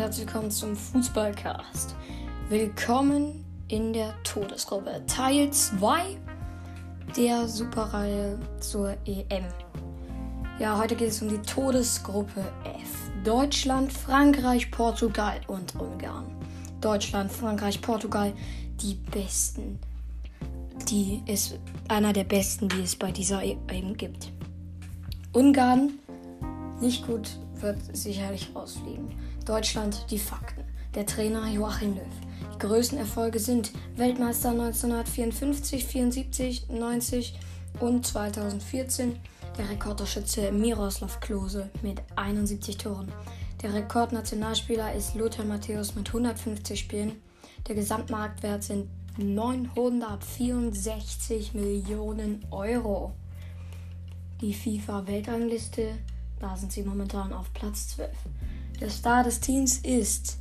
herzlich willkommen zum Fußballcast. Willkommen in der Todesgruppe, Teil 2 der Superreihe zur EM. Ja, heute geht es um die Todesgruppe F. Deutschland, Frankreich, Portugal und Ungarn. Deutschland, Frankreich, Portugal, die besten. Die ist einer der besten, die es bei dieser EM gibt. Ungarn, nicht gut, wird sicherlich rausfliegen. Deutschland, die Fakten. Der Trainer Joachim Löw. Die größten Erfolge sind Weltmeister 1954, 74, 90 und 2014. Der Rekordtorschütze Miroslav Klose mit 71 Toren. Der Rekordnationalspieler ist Lothar Matthäus mit 150 Spielen. Der Gesamtmarktwert sind 964 Millionen Euro. Die FIFA-Weltrangliste, da sind sie momentan auf Platz 12. Der Star des Teams ist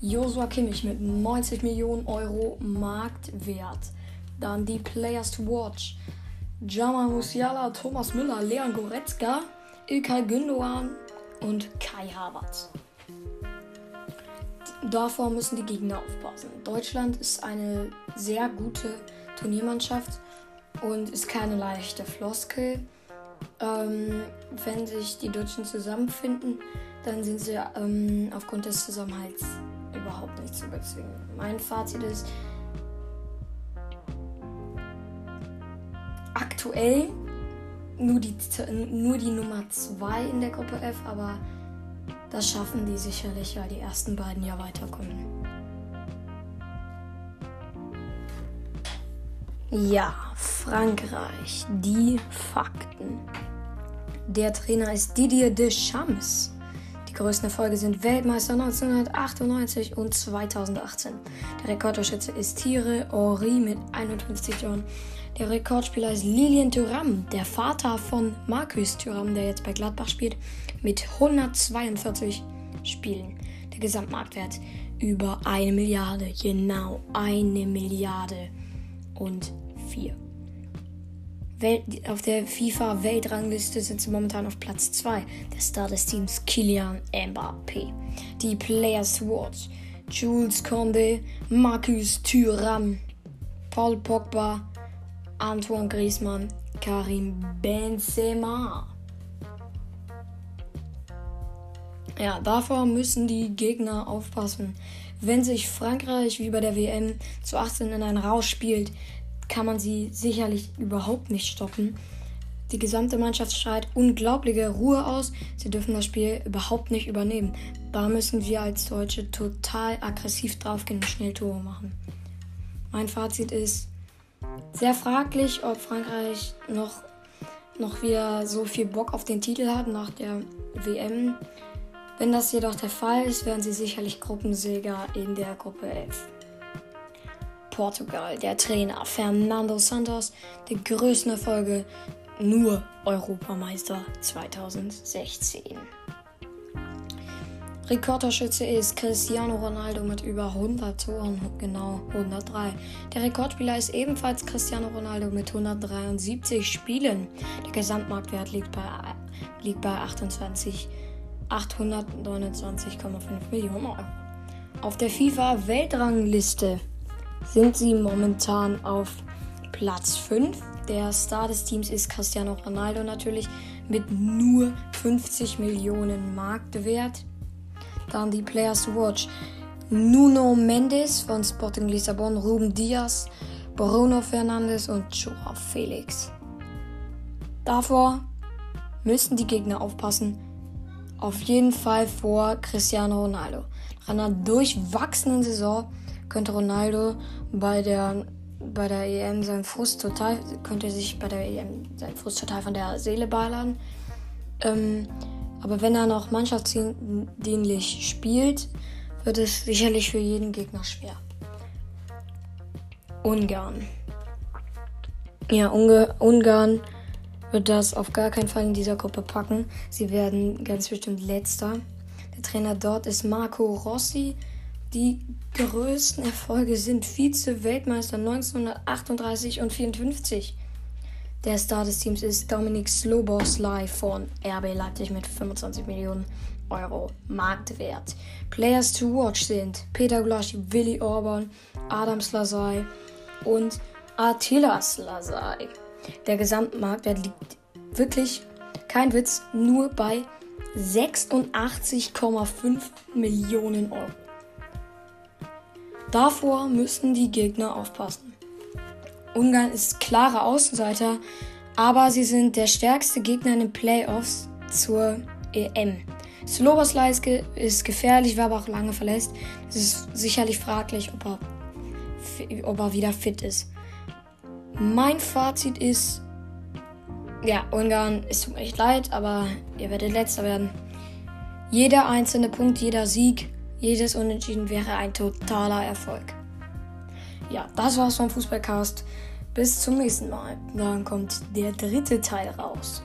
Joshua Kimmich mit 90 Millionen Euro Marktwert. Dann die Players to Watch. Jamal Musiala, Thomas Müller, Leon Goretzka, Ilkay Gündogan und Kai Havertz. Davor müssen die Gegner aufpassen. Deutschland ist eine sehr gute Turniermannschaft und ist keine leichte Floskel. Ähm, wenn sich die Deutschen zusammenfinden, dann sind sie ähm, aufgrund des Zusammenhalts überhaupt nicht zu bezwingen. Mein Fazit ist, aktuell nur die, nur die Nummer 2 in der Gruppe F, aber das schaffen die sicherlich, weil die ersten beiden ja weiterkommen. Ja, Frankreich, die Fakten. Der Trainer ist Didier Deschamps. Die größten Erfolge sind Weltmeister 1998 und 2018. Der Rekordtorschütze ist Thierry Henry mit 51 Jahren. Der Rekordspieler ist Lilian Thuram, der Vater von Marcus Thuram, der jetzt bei Gladbach spielt, mit 142 Spielen. Der Gesamtmarktwert über eine Milliarde, genau eine Milliarde und vier. Welt, auf der FIFA-Weltrangliste sind sie momentan auf Platz 2. Der Star des Teams Kilian Mbappé. Die Players Watch. Jules Conde, Marcus Thuram, Paul Pogba, Antoine Griezmann, Karim Benzema. Ja, davor müssen die Gegner aufpassen. Wenn sich Frankreich wie bei der WM zu 18 in einen Rausch spielt, kann man sie sicherlich überhaupt nicht stoppen. Die gesamte Mannschaft strahlt unglaubliche Ruhe aus. Sie dürfen das Spiel überhaupt nicht übernehmen. Da müssen wir als Deutsche total aggressiv draufgehen und schnell Tore machen. Mein Fazit ist sehr fraglich, ob Frankreich noch, noch wieder so viel Bock auf den Titel hat nach der WM. Wenn das jedoch der Fall ist, werden sie sicherlich Gruppensieger in der Gruppe 11. Portugal, der Trainer Fernando Santos, die größten Erfolge nur Europameister 2016. Rekordtorschütze ist Cristiano Ronaldo mit über 100 Toren, genau 103. Der Rekordspieler ist ebenfalls Cristiano Ronaldo mit 173 Spielen. Der Gesamtmarktwert liegt bei, liegt bei 28, 829,5 Millionen Euro. Auf der FIFA-Weltrangliste sind sie momentan auf Platz 5. Der Star des Teams ist Cristiano Ronaldo natürlich mit nur 50 Millionen Marktwert. Dann die Players to Watch. Nuno Mendes von Sporting Lissabon, Ruben Diaz, Bruno Fernandes und Joao Felix. Davor müssen die Gegner aufpassen. Auf jeden Fall vor Cristiano Ronaldo. Nach einer durchwachsenen Saison könnte Ronaldo bei der bei der EM seinen Frust total könnte sich bei der EM seinen Frust total von der Seele ballern. Ähm, aber wenn er noch mannschaftsdienlich spielt, wird es sicherlich für jeden Gegner schwer. Ungarn. Ja, Unge Ungarn wird das auf gar keinen Fall in dieser Gruppe packen. Sie werden ganz bestimmt letzter. Der Trainer dort ist Marco Rossi. Die größten Erfolge sind Vize-Weltmeister 1938 und 54. Der Star des Teams ist Dominik Sloboslai von RB Leipzig mit 25 Millionen Euro Marktwert. Players to watch sind Peter Gulasch, Willi Orban, Adam Slasai und Attila Slasai. Der Gesamtmarktwert liegt wirklich, kein Witz, nur bei 86,5 Millionen Euro. Davor müssen die Gegner aufpassen. Ungarn ist klarer Außenseiter, aber sie sind der stärkste Gegner in den Playoffs zur EM. Sloboslaiske ist gefährlich, war aber auch lange verletzt. Es ist sicherlich fraglich, ob er, ob er wieder fit ist. Mein Fazit ist, ja, Ungarn, es tut mir echt leid, aber ihr werdet letzter werden. Jeder einzelne Punkt, jeder Sieg, jedes Unentschieden wäre ein totaler Erfolg. Ja, das war's vom Fußballcast. Bis zum nächsten Mal. Dann kommt der dritte Teil raus.